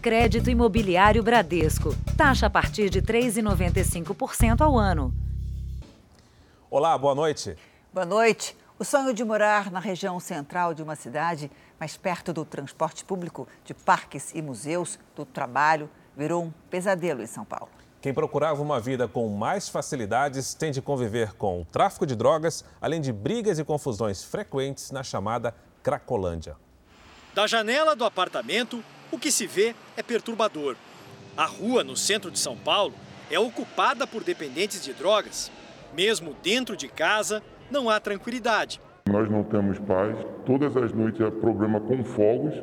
Crédito Imobiliário Bradesco. Taxa a partir de 3,95% ao ano. Olá, boa noite. Boa noite. O sonho de morar na região central de uma cidade, mais perto do transporte público, de parques e museus, do trabalho, virou um pesadelo em São Paulo. Quem procurava uma vida com mais facilidades tem de conviver com o tráfico de drogas, além de brigas e confusões frequentes na chamada Cracolândia. Da janela do apartamento, o que se vê é perturbador. A rua no centro de São Paulo é ocupada por dependentes de drogas. Mesmo dentro de casa, não há tranquilidade. Nós não temos paz. Todas as noites é problema com fogos.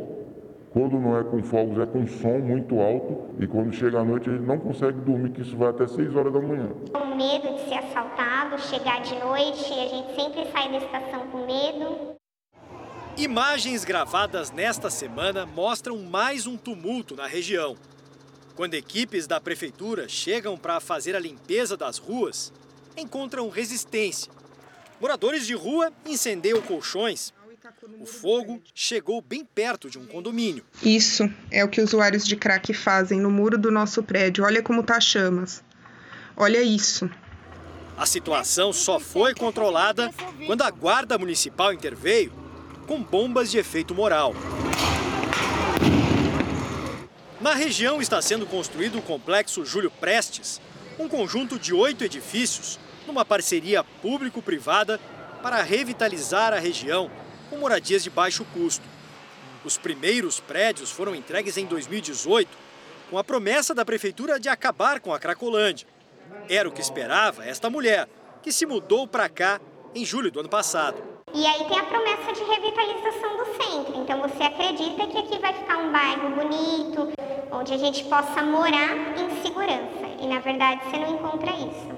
Quando não é com fogos, é com som muito alto. E quando chega à noite, a gente não consegue dormir, que isso vai até 6 horas da manhã. Com medo de ser assaltado, chegar de noite, a gente sempre sai da estação com medo. Imagens gravadas nesta semana mostram mais um tumulto na região. Quando equipes da prefeitura chegam para fazer a limpeza das ruas, encontram resistência. Moradores de rua incendiam colchões. O fogo chegou bem perto de um condomínio. Isso é o que usuários de crack fazem no muro do nosso prédio. Olha como tá chamas. Olha isso. A situação só foi controlada quando a guarda municipal interveio com bombas de efeito moral. Na região está sendo construído o complexo Júlio Prestes, um conjunto de oito edifícios, numa parceria público-privada para revitalizar a região com moradias de baixo custo. Os primeiros prédios foram entregues em 2018, com a promessa da prefeitura de acabar com a Cracolândia. Era o que esperava esta mulher, que se mudou para cá em julho do ano passado. E aí tem a promessa de revitalização do centro. Então você acredita que aqui vai ficar um bairro bonito, onde a gente possa morar em segurança. E na verdade você não encontra isso.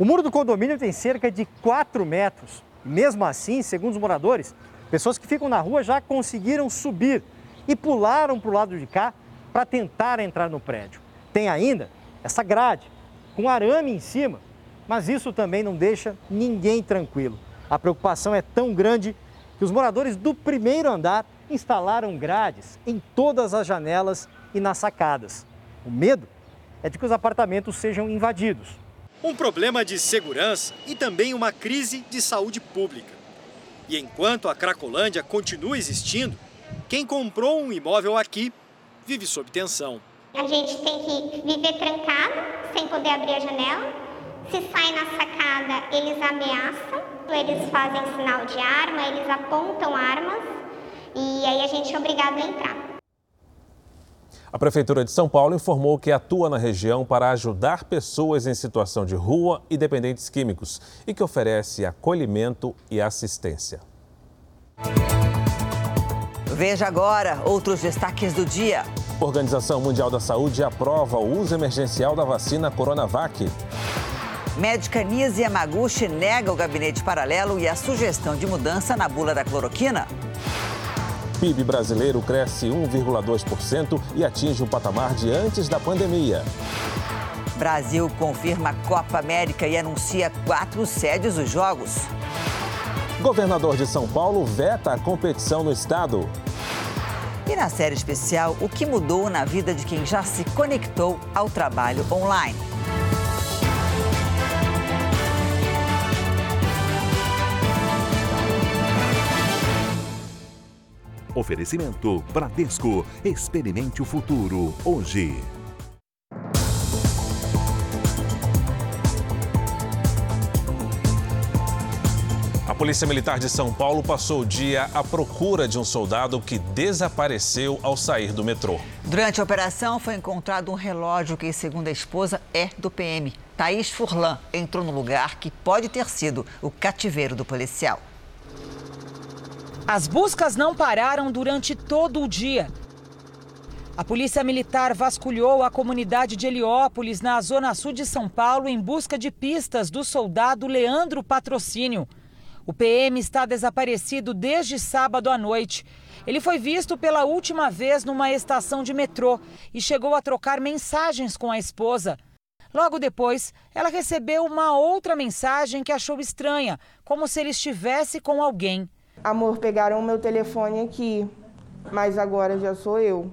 O muro do condomínio tem cerca de 4 metros. Mesmo assim, segundo os moradores, pessoas que ficam na rua já conseguiram subir e pularam para o lado de cá para tentar entrar no prédio. Tem ainda essa grade com arame em cima, mas isso também não deixa ninguém tranquilo. A preocupação é tão grande que os moradores do primeiro andar instalaram grades em todas as janelas e nas sacadas. O medo é de que os apartamentos sejam invadidos. Um problema de segurança e também uma crise de saúde pública. E enquanto a Cracolândia continua existindo, quem comprou um imóvel aqui vive sob tensão. A gente tem que viver trancado, sem poder abrir a janela. Se sai na sacada, eles ameaçam eles fazem sinal de arma, eles apontam armas e aí a gente é obrigado a entrar. A Prefeitura de São Paulo informou que atua na região para ajudar pessoas em situação de rua e dependentes químicos e que oferece acolhimento e assistência. Veja agora outros destaques do dia. Organização Mundial da Saúde aprova o uso emergencial da vacina Coronavac. Médica Nise Yamaguchi nega o gabinete paralelo e a sugestão de mudança na bula da cloroquina. PIB brasileiro cresce 1,2% e atinge o patamar de antes da pandemia. Brasil confirma a Copa América e anuncia quatro sedes dos Jogos. Governador de São Paulo veta a competição no estado. E na série especial, o que mudou na vida de quem já se conectou ao trabalho online. Oferecimento Bradesco. Experimente o futuro hoje. A Polícia Militar de São Paulo passou o dia à procura de um soldado que desapareceu ao sair do metrô. Durante a operação foi encontrado um relógio que, segundo a esposa, é do PM. Thaís Furlan entrou no lugar que pode ter sido o cativeiro do policial. As buscas não pararam durante todo o dia. A Polícia Militar vasculhou a comunidade de Heliópolis, na zona sul de São Paulo, em busca de pistas do soldado Leandro Patrocínio. O PM está desaparecido desde sábado à noite. Ele foi visto pela última vez numa estação de metrô e chegou a trocar mensagens com a esposa. Logo depois, ela recebeu uma outra mensagem que achou estranha, como se ele estivesse com alguém. Amor, pegaram o meu telefone aqui, mas agora já sou eu.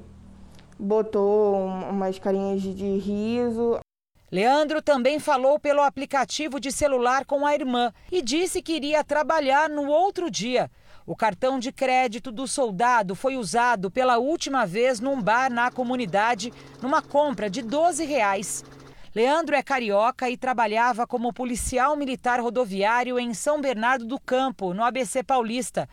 botou umas carinhas de riso. Leandro também falou pelo aplicativo de celular com a irmã e disse que iria trabalhar no outro dia. O cartão de crédito do soldado foi usado pela última vez num bar na comunidade, numa compra de 12 reais. Leandro é carioca e trabalhava como policial militar rodoviário em São Bernardo do Campo, no ABC Paulista.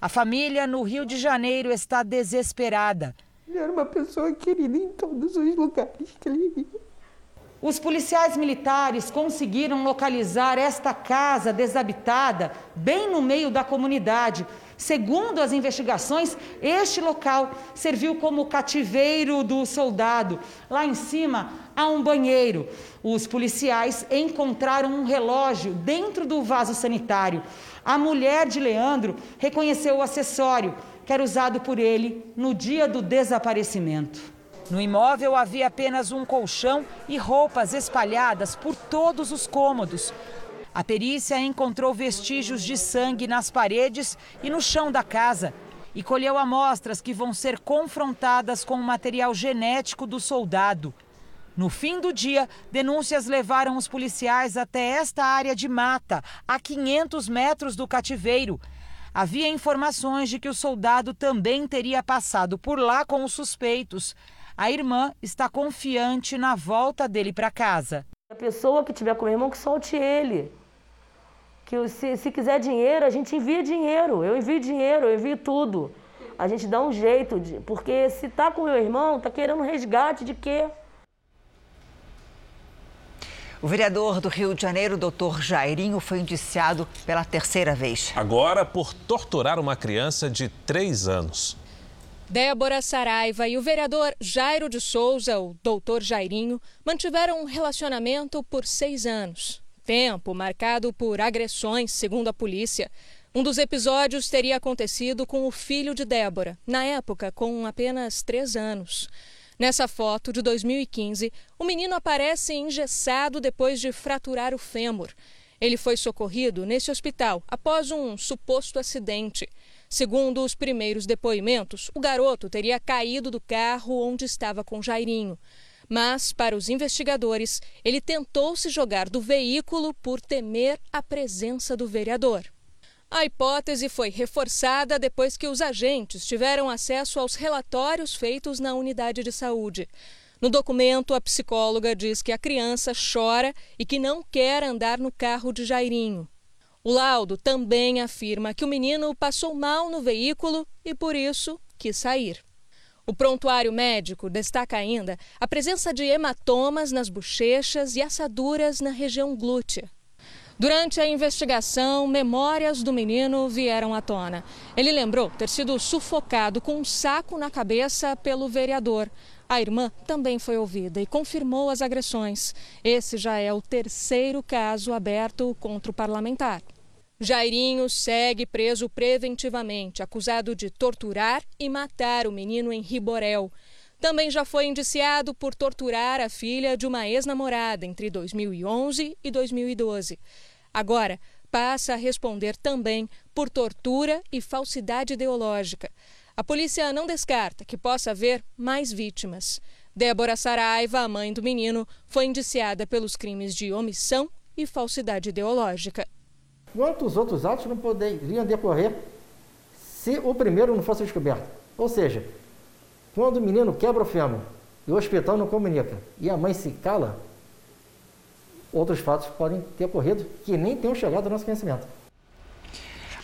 A família no Rio de Janeiro está desesperada. Ele era uma pessoa querida em todos os lugares que ele ia. Os policiais militares conseguiram localizar esta casa desabitada bem no meio da comunidade. Segundo as investigações, este local serviu como cativeiro do soldado. Lá em cima há um banheiro. Os policiais encontraram um relógio dentro do vaso sanitário. A mulher de Leandro reconheceu o acessório que era usado por ele no dia do desaparecimento. No imóvel havia apenas um colchão e roupas espalhadas por todos os cômodos. A perícia encontrou vestígios de sangue nas paredes e no chão da casa e colheu amostras que vão ser confrontadas com o material genético do soldado. No fim do dia, denúncias levaram os policiais até esta área de mata, a 500 metros do cativeiro. Havia informações de que o soldado também teria passado por lá com os suspeitos. A irmã está confiante na volta dele para casa. A pessoa que tiver com o irmão, que solte ele. Que se, se quiser dinheiro, a gente envia dinheiro. Eu envio dinheiro, eu envio tudo. A gente dá um jeito, de, porque se tá com o meu irmão, tá querendo resgate de quê? O vereador do Rio de Janeiro, doutor Jairinho, foi indiciado pela terceira vez. Agora por torturar uma criança de três anos. Débora Saraiva e o vereador Jairo de Souza, o doutor Jairinho, mantiveram um relacionamento por seis anos. Tempo marcado por agressões, segundo a polícia. Um dos episódios teria acontecido com o filho de Débora, na época com apenas três anos. Nessa foto de 2015, o menino aparece engessado depois de fraturar o fêmur. Ele foi socorrido nesse hospital após um suposto acidente. Segundo os primeiros depoimentos, o garoto teria caído do carro onde estava com Jairinho. Mas, para os investigadores, ele tentou se jogar do veículo por temer a presença do vereador. A hipótese foi reforçada depois que os agentes tiveram acesso aos relatórios feitos na unidade de saúde. No documento, a psicóloga diz que a criança chora e que não quer andar no carro de Jairinho. O laudo também afirma que o menino passou mal no veículo e, por isso, quis sair. O prontuário médico destaca ainda a presença de hematomas nas bochechas e assaduras na região glútea. Durante a investigação, memórias do menino vieram à tona. Ele lembrou ter sido sufocado com um saco na cabeça pelo vereador. A irmã também foi ouvida e confirmou as agressões. Esse já é o terceiro caso aberto contra o parlamentar. Jairinho segue preso preventivamente, acusado de torturar e matar o menino em Riborel. Também já foi indiciado por torturar a filha de uma ex-namorada entre 2011 e 2012. Agora, passa a responder também por tortura e falsidade ideológica. A polícia não descarta que possa haver mais vítimas. Débora Saraiva, a mãe do menino, foi indiciada pelos crimes de omissão e falsidade ideológica. Quantos outros atos não poderiam decorrer se o primeiro não fosse descoberto? Ou seja, quando o menino quebra o fêmur e o hospital não comunica e a mãe se cala, outros fatos podem ter ocorrido que nem tenham chegado ao nosso conhecimento.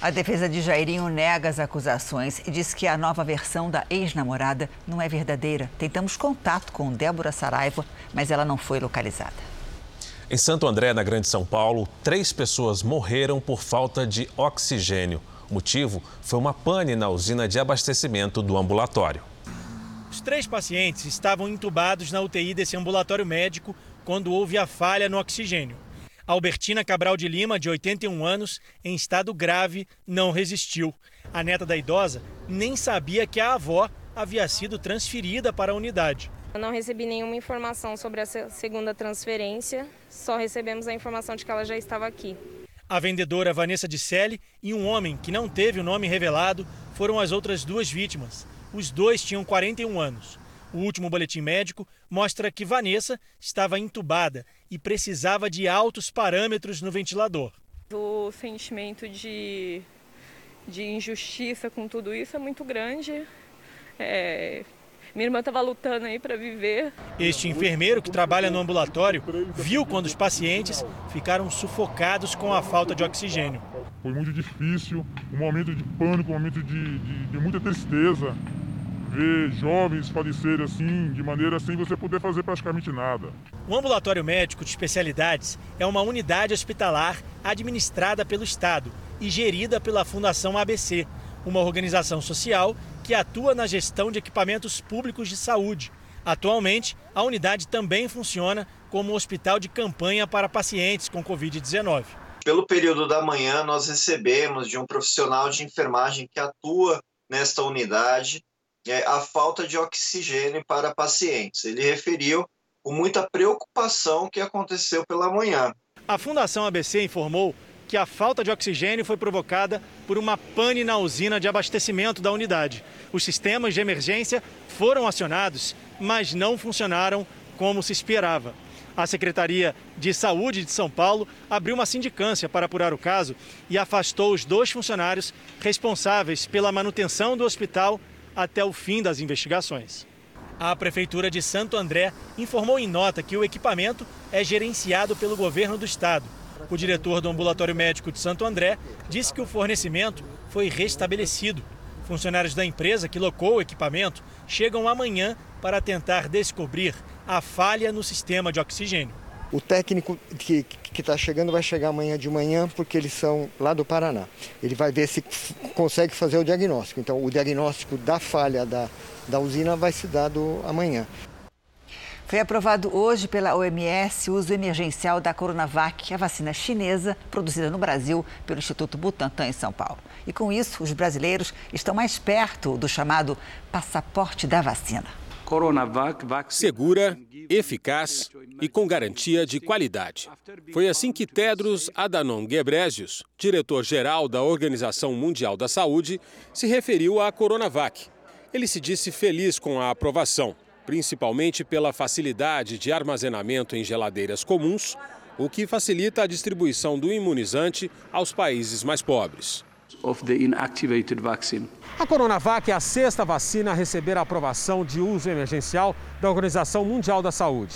A defesa de Jairinho nega as acusações e diz que a nova versão da ex-namorada não é verdadeira. Tentamos contato com Débora Saraiva, mas ela não foi localizada. Em Santo André, na Grande São Paulo, três pessoas morreram por falta de oxigênio. O motivo foi uma pane na usina de abastecimento do ambulatório. Os três pacientes estavam entubados na UTI desse ambulatório médico quando houve a falha no oxigênio. Albertina Cabral de Lima, de 81 anos, em estado grave, não resistiu. A neta da idosa nem sabia que a avó havia sido transferida para a unidade. Eu não recebi nenhuma informação sobre a segunda transferência, só recebemos a informação de que ela já estava aqui. A vendedora Vanessa Disselli e um homem que não teve o nome revelado foram as outras duas vítimas. Os dois tinham 41 anos. O último boletim médico mostra que Vanessa estava entubada e precisava de altos parâmetros no ventilador. O sentimento de, de injustiça com tudo isso é muito grande. É, minha irmã estava lutando aí para viver. Este enfermeiro que trabalha no ambulatório viu quando os pacientes ficaram sufocados com a falta de oxigênio. Foi muito difícil, um momento de pânico, um momento de, de, de muita tristeza. Ver jovens falecerem assim, de maneira sem você poder fazer praticamente nada. O ambulatório médico de especialidades é uma unidade hospitalar administrada pelo Estado e gerida pela Fundação ABC, uma organização social que atua na gestão de equipamentos públicos de saúde. Atualmente, a unidade também funciona como hospital de campanha para pacientes com Covid-19. Pelo período da manhã, nós recebemos de um profissional de enfermagem que atua nesta unidade é, a falta de oxigênio para pacientes. Ele referiu com muita preocupação o que aconteceu pela manhã. A Fundação ABC informou que a falta de oxigênio foi provocada por uma pane na usina de abastecimento da unidade. Os sistemas de emergência foram acionados, mas não funcionaram como se esperava. A Secretaria de Saúde de São Paulo abriu uma sindicância para apurar o caso e afastou os dois funcionários responsáveis pela manutenção do hospital até o fim das investigações. A Prefeitura de Santo André informou em nota que o equipamento é gerenciado pelo governo do estado o diretor do Ambulatório Médico de Santo André disse que o fornecimento foi restabelecido. Funcionários da empresa que locou o equipamento chegam amanhã para tentar descobrir a falha no sistema de oxigênio. O técnico que está chegando vai chegar amanhã de manhã, porque eles são lá do Paraná. Ele vai ver se consegue fazer o diagnóstico. Então, o diagnóstico da falha da, da usina vai ser dado amanhã. Foi aprovado hoje pela OMS o uso emergencial da Coronavac, a vacina chinesa produzida no Brasil pelo Instituto Butantan em São Paulo. E com isso, os brasileiros estão mais perto do chamado passaporte da vacina. Coronavac segura, eficaz e com garantia de qualidade. Foi assim que Tedros Adhanom Ghebreyesus, diretor-geral da Organização Mundial da Saúde, se referiu à Coronavac. Ele se disse feliz com a aprovação principalmente pela facilidade de armazenamento em geladeiras comuns, o que facilita a distribuição do imunizante aos países mais pobres. A Coronavac é a sexta vacina a receber a aprovação de uso emergencial da Organização Mundial da Saúde.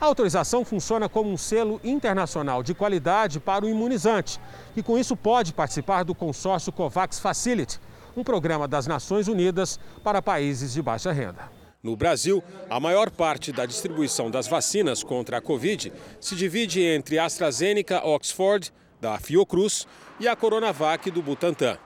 A autorização funciona como um selo internacional de qualidade para o imunizante, e com isso pode participar do consórcio COVAX Facility, um programa das Nações Unidas para países de baixa renda. No Brasil, a maior parte da distribuição das vacinas contra a Covid se divide entre a AstraZeneca Oxford, da Fiocruz, e a Coronavac do Butantan.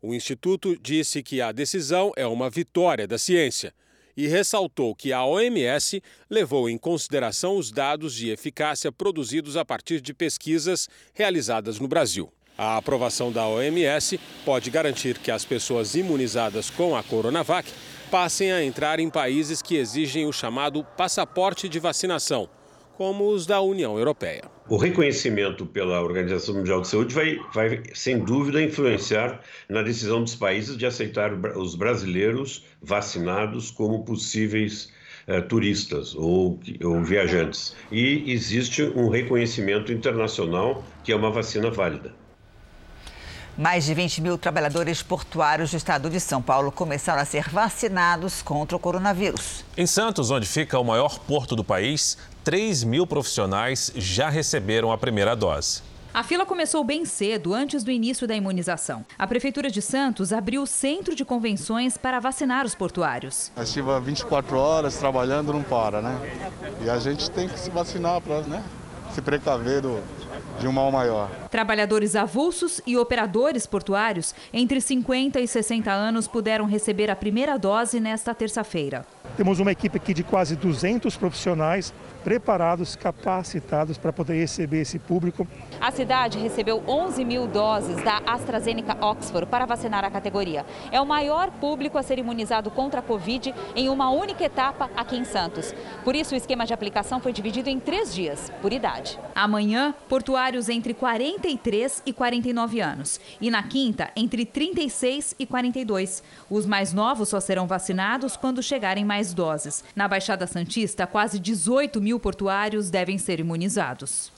O Instituto disse que a decisão é uma vitória da ciência e ressaltou que a OMS levou em consideração os dados de eficácia produzidos a partir de pesquisas realizadas no Brasil. A aprovação da OMS pode garantir que as pessoas imunizadas com a Coronavac passem a entrar em países que exigem o chamado passaporte de vacinação, como os da União Europeia. O reconhecimento pela Organização Mundial de Saúde vai, vai, sem dúvida, influenciar na decisão dos países de aceitar os brasileiros vacinados como possíveis eh, turistas ou, ou viajantes. E existe um reconhecimento internacional que é uma vacina válida. Mais de 20 mil trabalhadores portuários do estado de São Paulo começaram a ser vacinados contra o coronavírus. Em Santos, onde fica o maior porto do país, 3 mil profissionais já receberam a primeira dose. A fila começou bem cedo, antes do início da imunização. A Prefeitura de Santos abriu o centro de convenções para vacinar os portuários. A estiva 24 horas trabalhando não para, né? E a gente tem que se vacinar para né? se precaver do, de um mal maior. Trabalhadores avulsos e operadores portuários entre 50 e 60 anos puderam receber a primeira dose nesta terça-feira. Temos uma equipe aqui de quase 200 profissionais preparados, capacitados para poder receber esse público. A cidade recebeu 11 mil doses da AstraZeneca Oxford para vacinar a categoria. É o maior público a ser imunizado contra a Covid em uma única etapa aqui em Santos. Por isso, o esquema de aplicação foi dividido em três dias, por idade. Amanhã, portuários entre 43 e 49 anos. E na quinta, entre 36 e 42. Os mais novos só serão vacinados quando chegarem mais mais doses. Na Baixada Santista, quase 18 mil portuários devem ser imunizados.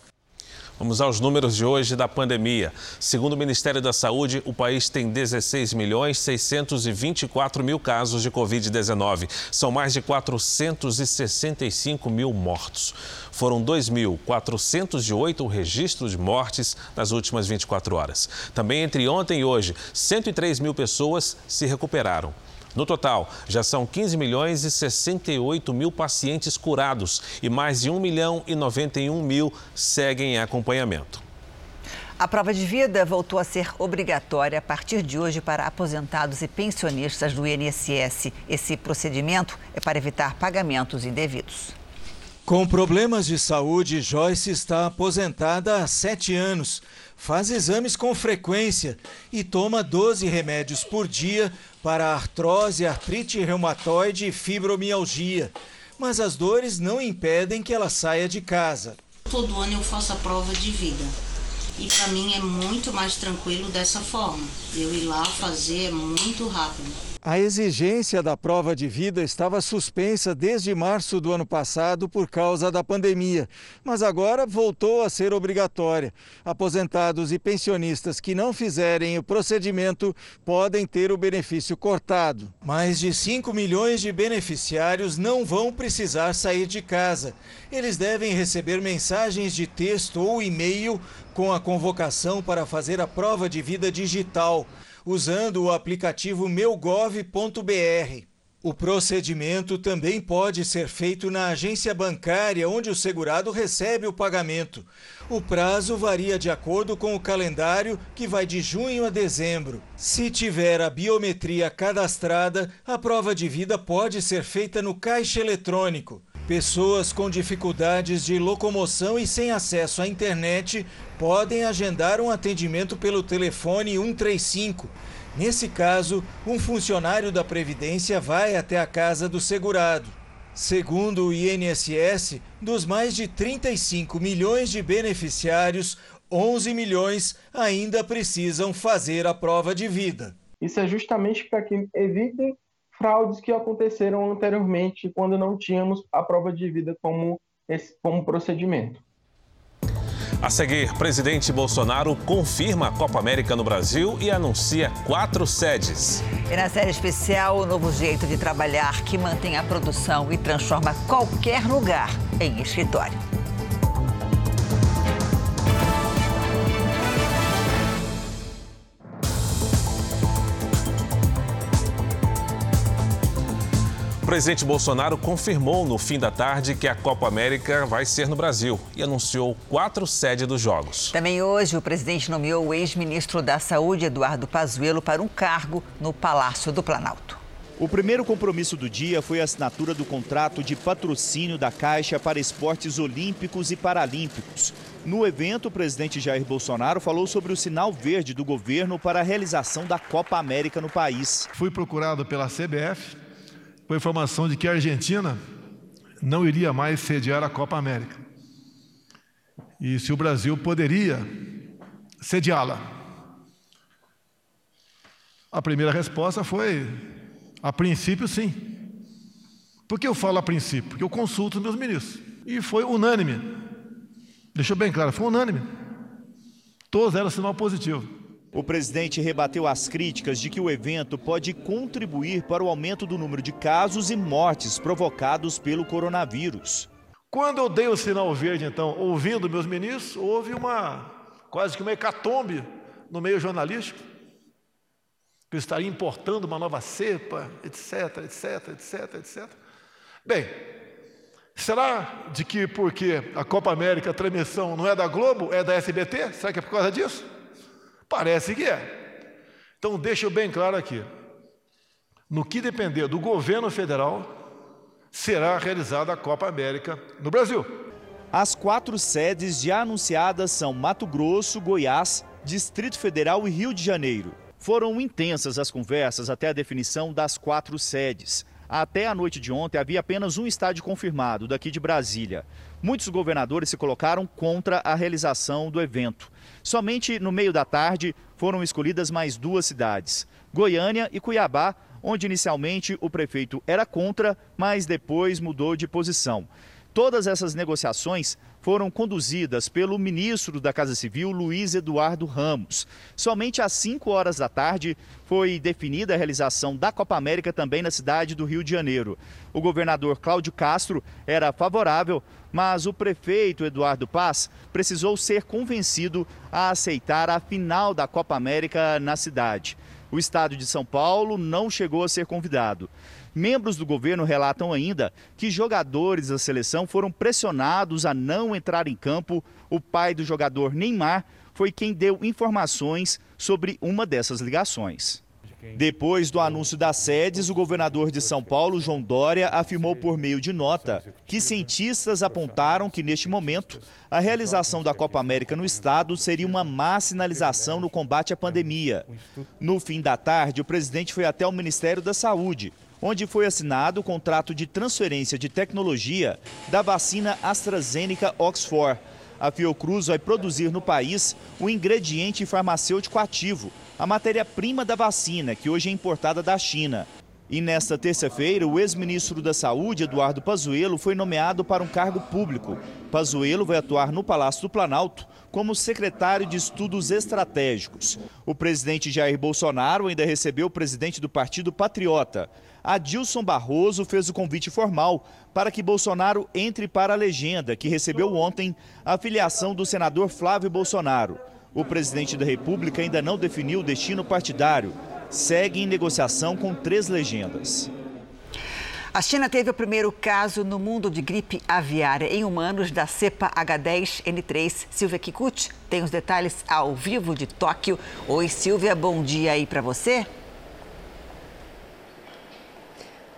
Vamos aos números de hoje da pandemia. Segundo o Ministério da Saúde, o país tem 16 milhões 624 mil casos de Covid-19. São mais de 465 mil mortos. Foram 2.408 registros de mortes nas últimas 24 horas. Também entre ontem e hoje, 103 mil pessoas se recuperaram. No total, já são 15 milhões e 68 mil pacientes curados e mais de 1 milhão e 91 mil seguem em acompanhamento. A prova de vida voltou a ser obrigatória a partir de hoje para aposentados e pensionistas do INSS. Esse procedimento é para evitar pagamentos indevidos. Com problemas de saúde, Joyce está aposentada há sete anos. Faz exames com frequência e toma 12 remédios por dia para artrose, artrite reumatoide e fibromialgia. Mas as dores não impedem que ela saia de casa. Todo ano eu faço a prova de vida. E para mim é muito mais tranquilo dessa forma. Eu ir lá fazer é muito rápido. A exigência da prova de vida estava suspensa desde março do ano passado por causa da pandemia, mas agora voltou a ser obrigatória. Aposentados e pensionistas que não fizerem o procedimento podem ter o benefício cortado. Mais de 5 milhões de beneficiários não vão precisar sair de casa. Eles devem receber mensagens de texto ou e-mail com a convocação para fazer a prova de vida digital usando o aplicativo meugov.br. O procedimento também pode ser feito na agência bancária onde o segurado recebe o pagamento. O prazo varia de acordo com o calendário, que vai de junho a dezembro. Se tiver a biometria cadastrada, a prova de vida pode ser feita no caixa eletrônico. Pessoas com dificuldades de locomoção e sem acesso à internet podem agendar um atendimento pelo telefone 135. Nesse caso, um funcionário da Previdência vai até a casa do segurado. Segundo o INSS, dos mais de 35 milhões de beneficiários, 11 milhões ainda precisam fazer a prova de vida. Isso é justamente para que evitem fraudes que aconteceram anteriormente quando não tínhamos a prova de vida como, esse, como procedimento. A seguir, presidente Bolsonaro confirma a Copa América no Brasil e anuncia quatro sedes. E na série especial, o novo jeito de trabalhar que mantém a produção e transforma qualquer lugar em escritório. Presidente Bolsonaro confirmou no fim da tarde que a Copa América vai ser no Brasil e anunciou quatro sedes dos Jogos. Também hoje, o presidente nomeou o ex-ministro da Saúde, Eduardo Pazuello, para um cargo no Palácio do Planalto. O primeiro compromisso do dia foi a assinatura do contrato de patrocínio da Caixa para esportes olímpicos e paralímpicos. No evento, o presidente Jair Bolsonaro falou sobre o sinal verde do governo para a realização da Copa América no país. Fui procurado pela CBF com a informação de que a Argentina não iria mais sediar a Copa América. E se o Brasil poderia sediá-la. A primeira resposta foi: a princípio, sim. Por que eu falo a princípio? Porque eu consulto meus ministros. E foi unânime. Deixou bem claro, foi unânime. Todos deram sinal positivo. O presidente rebateu as críticas de que o evento pode contribuir para o aumento do número de casos e mortes provocados pelo coronavírus. Quando eu dei o sinal verde, então, ouvindo meus ministros, houve uma quase que uma hecatombe no meio jornalístico. Que eu estaria importando uma nova cepa, etc, etc, etc, etc. Bem, será de que porque a Copa América, a transmissão não é da Globo, é da SBT? Será que é por causa disso? Parece que é. Então, deixo bem claro aqui: no que depender do governo federal, será realizada a Copa América no Brasil. As quatro sedes já anunciadas são Mato Grosso, Goiás, Distrito Federal e Rio de Janeiro. Foram intensas as conversas até a definição das quatro sedes. Até a noite de ontem havia apenas um estádio confirmado, daqui de Brasília. Muitos governadores se colocaram contra a realização do evento. Somente no meio da tarde foram escolhidas mais duas cidades, Goiânia e Cuiabá, onde inicialmente o prefeito era contra, mas depois mudou de posição. Todas essas negociações foram conduzidas pelo ministro da Casa Civil, Luiz Eduardo Ramos. Somente às 5 horas da tarde foi definida a realização da Copa América também na cidade do Rio de Janeiro. O governador Cláudio Castro era favorável, mas o prefeito Eduardo Paz precisou ser convencido a aceitar a final da Copa América na cidade. O estado de São Paulo não chegou a ser convidado. Membros do governo relatam ainda que jogadores da seleção foram pressionados a não entrar em campo. O pai do jogador Neymar foi quem deu informações sobre uma dessas ligações. Depois do anúncio das sedes, o governador de São Paulo, João Dória, afirmou por meio de nota que cientistas apontaram que, neste momento, a realização da Copa América no estado seria uma má sinalização no combate à pandemia. No fim da tarde, o presidente foi até o Ministério da Saúde, onde foi assinado o contrato de transferência de tecnologia da vacina AstraZeneca Oxford. A Fiocruz vai produzir no país o ingrediente farmacêutico ativo, a matéria-prima da vacina, que hoje é importada da China. E nesta terça-feira, o ex-ministro da Saúde, Eduardo Pazuello, foi nomeado para um cargo público. Pazuello vai atuar no Palácio do Planalto como secretário de Estudos Estratégicos. O presidente Jair Bolsonaro ainda recebeu o presidente do Partido Patriota. Adilson Barroso fez o convite formal para que Bolsonaro entre para a legenda, que recebeu ontem a filiação do senador Flávio Bolsonaro. O presidente da República ainda não definiu o destino partidário. Segue em negociação com três legendas. A China teve o primeiro caso no mundo de gripe aviária em humanos da cepa H10N3. Silvia Kikuchi tem os detalhes ao vivo de Tóquio. Oi, Silvia, bom dia aí para você.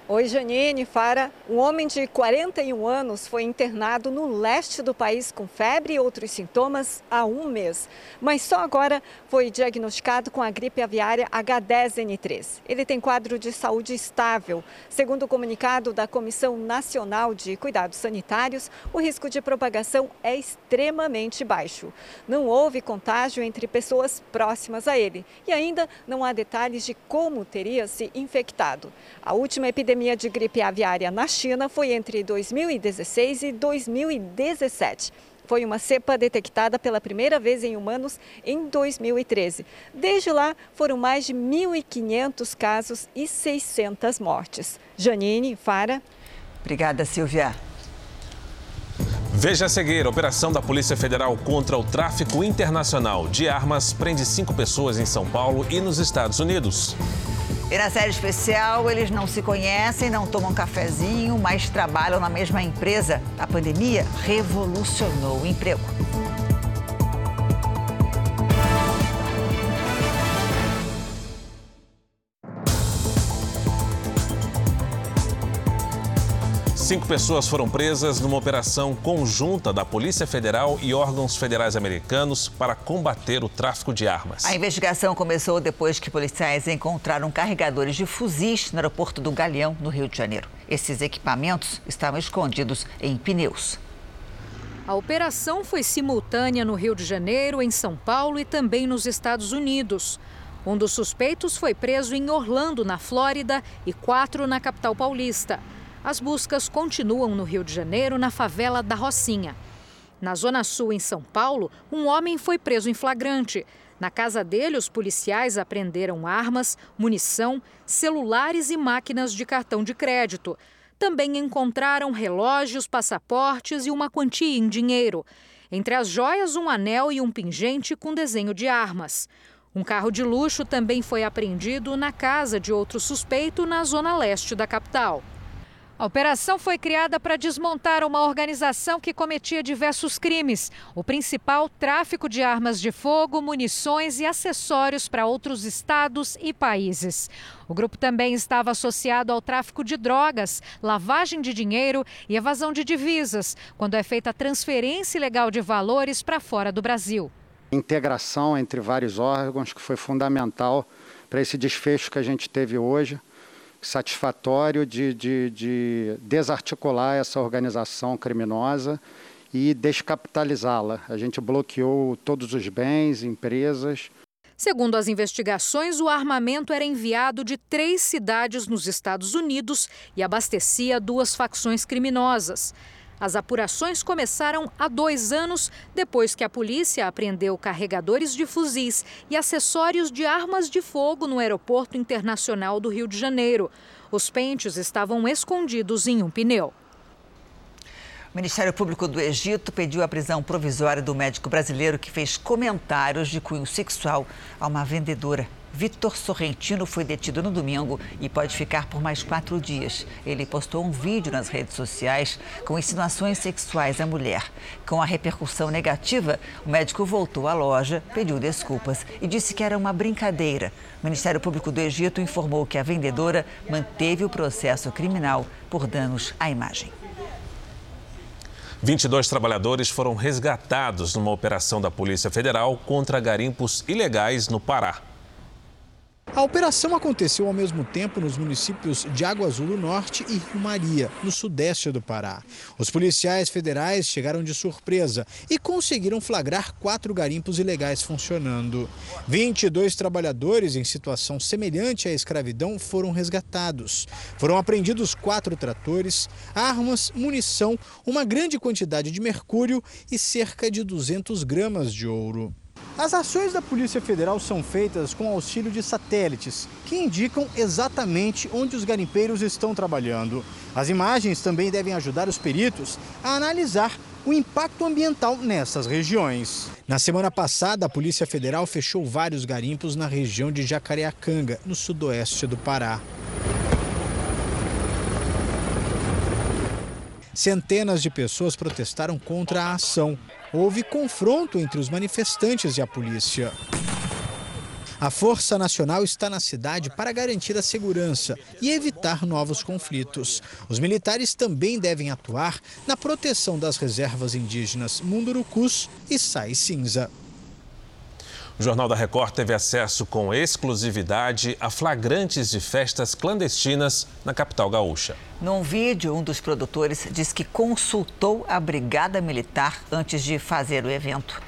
Oi, Janine, Fara. Um homem de 41 anos foi internado no leste do país com febre e outros sintomas há um mês. Mas só agora foi diagnosticado com a gripe aviária H10N3. Ele tem quadro de saúde estável. Segundo o comunicado da Comissão Nacional de Cuidados Sanitários, o risco de propagação é extremamente baixo. Não houve contágio entre pessoas próximas a ele e ainda não há detalhes de como teria se infectado. A última epidemia epidemia de gripe aviária na China foi entre 2016 e 2017. Foi uma cepa detectada pela primeira vez em humanos em 2013. Desde lá, foram mais de 1.500 casos e 600 mortes. Janine, Fara. Obrigada, Silvia. Veja a seguir: a operação da Polícia Federal contra o tráfico internacional de armas prende cinco pessoas em São Paulo e nos Estados Unidos. E na série especial, eles não se conhecem, não tomam cafezinho, mas trabalham na mesma empresa. A pandemia revolucionou o emprego. Cinco pessoas foram presas numa operação conjunta da Polícia Federal e órgãos federais americanos para combater o tráfico de armas. A investigação começou depois que policiais encontraram carregadores de fuzis no aeroporto do Galeão, no Rio de Janeiro. Esses equipamentos estavam escondidos em pneus. A operação foi simultânea no Rio de Janeiro, em São Paulo e também nos Estados Unidos. Um dos suspeitos foi preso em Orlando, na Flórida, e quatro na capital paulista. As buscas continuam no Rio de Janeiro, na favela da Rocinha. Na Zona Sul, em São Paulo, um homem foi preso em flagrante. Na casa dele, os policiais apreenderam armas, munição, celulares e máquinas de cartão de crédito. Também encontraram relógios, passaportes e uma quantia em dinheiro. Entre as joias, um anel e um pingente com desenho de armas. Um carro de luxo também foi apreendido na casa de outro suspeito na zona leste da capital. A operação foi criada para desmontar uma organização que cometia diversos crimes. O principal, tráfico de armas de fogo, munições e acessórios para outros estados e países. O grupo também estava associado ao tráfico de drogas, lavagem de dinheiro e evasão de divisas, quando é feita a transferência ilegal de valores para fora do Brasil. Integração entre vários órgãos que foi fundamental para esse desfecho que a gente teve hoje satisfatório de, de, de desarticular essa organização criminosa e descapitalizá-la. A gente bloqueou todos os bens, empresas. Segundo as investigações, o armamento era enviado de três cidades nos Estados Unidos e abastecia duas facções criminosas. As apurações começaram há dois anos, depois que a polícia apreendeu carregadores de fuzis e acessórios de armas de fogo no Aeroporto Internacional do Rio de Janeiro. Os pentes estavam escondidos em um pneu. O Ministério Público do Egito pediu a prisão provisória do médico brasileiro que fez comentários de cunho sexual a uma vendedora. Vitor Sorrentino foi detido no domingo e pode ficar por mais quatro dias. Ele postou um vídeo nas redes sociais com insinuações sexuais à mulher. Com a repercussão negativa, o médico voltou à loja, pediu desculpas e disse que era uma brincadeira. O Ministério Público do Egito informou que a vendedora manteve o processo criminal por danos à imagem. 22 trabalhadores foram resgatados numa operação da Polícia Federal contra garimpos ilegais no Pará. A operação aconteceu ao mesmo tempo nos municípios de Água Azul do Norte e Rio Maria, no sudeste do Pará. Os policiais federais chegaram de surpresa e conseguiram flagrar quatro garimpos ilegais funcionando. 22 trabalhadores em situação semelhante à escravidão foram resgatados. Foram apreendidos quatro tratores, armas, munição, uma grande quantidade de mercúrio e cerca de 200 gramas de ouro. As ações da Polícia Federal são feitas com auxílio de satélites, que indicam exatamente onde os garimpeiros estão trabalhando. As imagens também devem ajudar os peritos a analisar o impacto ambiental nessas regiões. Na semana passada, a Polícia Federal fechou vários garimpos na região de Jacareacanga, no sudoeste do Pará. Centenas de pessoas protestaram contra a ação. Houve confronto entre os manifestantes e a polícia. A Força Nacional está na cidade para garantir a segurança e evitar novos conflitos. Os militares também devem atuar na proteção das reservas indígenas Mundurucus e Sai Cinza. O Jornal da Record teve acesso com exclusividade a flagrantes de festas clandestinas na capital gaúcha. Num vídeo, um dos produtores diz que consultou a Brigada Militar antes de fazer o evento.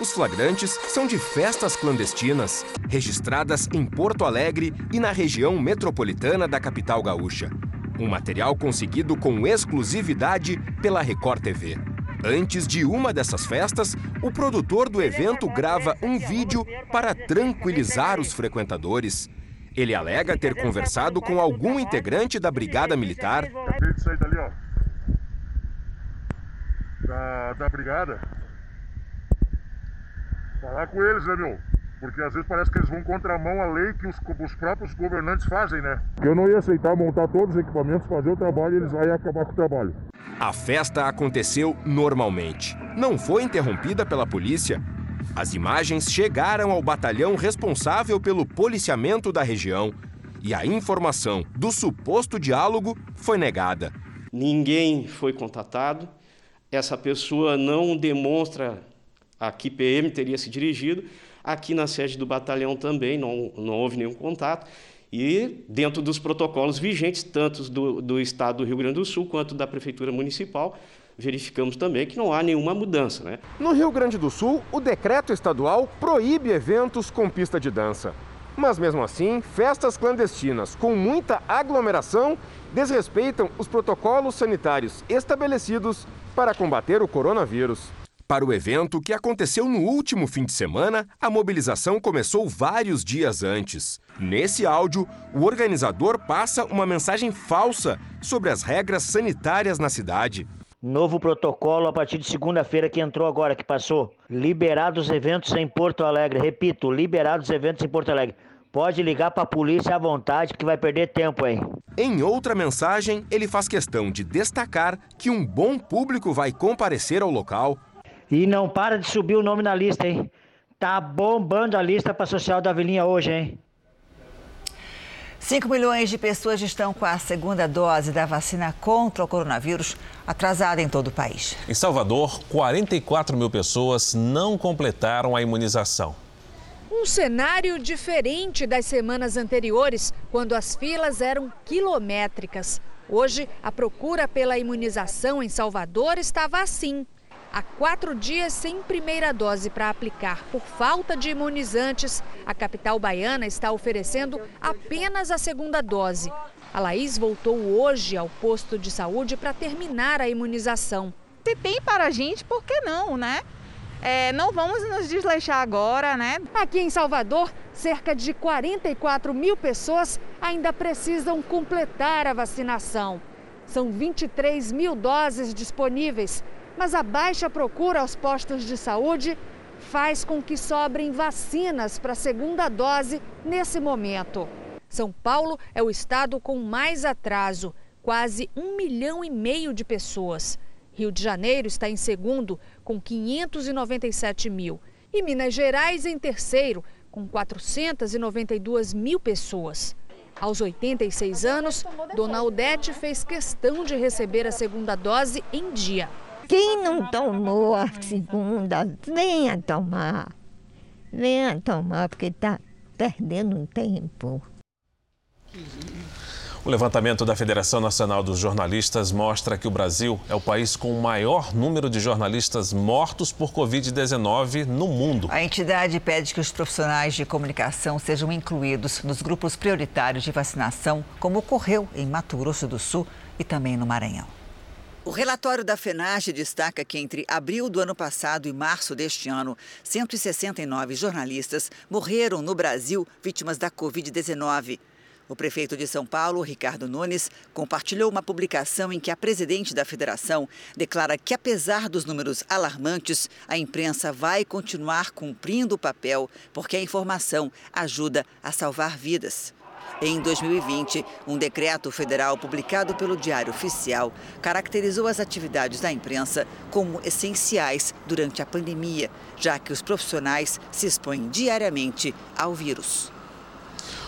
Os flagrantes são de festas clandestinas, registradas em Porto Alegre e na região metropolitana da capital gaúcha. Um material conseguido com exclusividade pela Record TV. Antes de uma dessas festas, o produtor do evento grava um vídeo para tranquilizar os frequentadores. Ele alega ter conversado com algum integrante da Brigada Militar. Acabei de sair dali, ó. Da, da Brigada. Falar com eles, né, meu? Porque às vezes parece que eles vão contramão à lei que os, os próprios governantes fazem, né? Eu não ia aceitar montar todos os equipamentos, fazer o trabalho e eles vão acabar com o trabalho. A festa aconteceu normalmente. Não foi interrompida pela polícia. As imagens chegaram ao batalhão responsável pelo policiamento da região e a informação do suposto diálogo foi negada. Ninguém foi contatado. Essa pessoa não demonstra a que PM teria se dirigido. Aqui na sede do batalhão também não, não houve nenhum contato. E dentro dos protocolos vigentes, tanto do, do Estado do Rio Grande do Sul quanto da Prefeitura Municipal, verificamos também que não há nenhuma mudança. Né? No Rio Grande do Sul, o decreto estadual proíbe eventos com pista de dança. Mas mesmo assim, festas clandestinas com muita aglomeração desrespeitam os protocolos sanitários estabelecidos para combater o coronavírus. Para o evento, que aconteceu no último fim de semana, a mobilização começou vários dias antes. Nesse áudio, o organizador passa uma mensagem falsa sobre as regras sanitárias na cidade. Novo protocolo a partir de segunda-feira que entrou agora, que passou. Liberados eventos em Porto Alegre. Repito, liberados eventos em Porto Alegre. Pode ligar para a polícia à vontade, que vai perder tempo, hein? Em outra mensagem, ele faz questão de destacar que um bom público vai comparecer ao local e não para de subir o nome na lista, hein? Tá bombando a lista para social da Vilinha hoje, hein? 5 milhões de pessoas estão com a segunda dose da vacina contra o coronavírus atrasada em todo o país. Em Salvador, 44 mil pessoas não completaram a imunização. Um cenário diferente das semanas anteriores, quando as filas eram quilométricas. Hoje, a procura pela imunização em Salvador estava assim Há quatro dias sem primeira dose para aplicar por falta de imunizantes, a capital baiana está oferecendo apenas a segunda dose. A Laís voltou hoje ao posto de saúde para terminar a imunização. Se tem para a gente, por que não, né? É, não vamos nos desleixar agora, né? Aqui em Salvador, cerca de 44 mil pessoas ainda precisam completar a vacinação. São 23 mil doses disponíveis, mas a baixa procura aos postos de saúde faz com que sobrem vacinas para a segunda dose nesse momento. São Paulo é o estado com mais atraso, quase um milhão e meio de pessoas. Rio de Janeiro está em segundo, com 597 mil. E Minas Gerais em terceiro, com 492 mil pessoas. Aos 86 anos, Dona Odete fez questão de receber a segunda dose em dia. Quem não tomou a segunda, venha tomar. Venha tomar, porque está perdendo tempo. O levantamento da Federação Nacional dos Jornalistas mostra que o Brasil é o país com o maior número de jornalistas mortos por Covid-19 no mundo. A entidade pede que os profissionais de comunicação sejam incluídos nos grupos prioritários de vacinação, como ocorreu em Mato Grosso do Sul e também no Maranhão. O relatório da FENAGE destaca que entre abril do ano passado e março deste ano, 169 jornalistas morreram no Brasil vítimas da Covid-19. O prefeito de São Paulo, Ricardo Nunes, compartilhou uma publicação em que a presidente da federação declara que, apesar dos números alarmantes, a imprensa vai continuar cumprindo o papel porque a informação ajuda a salvar vidas. Em 2020, um decreto federal publicado pelo Diário Oficial caracterizou as atividades da imprensa como essenciais durante a pandemia, já que os profissionais se expõem diariamente ao vírus.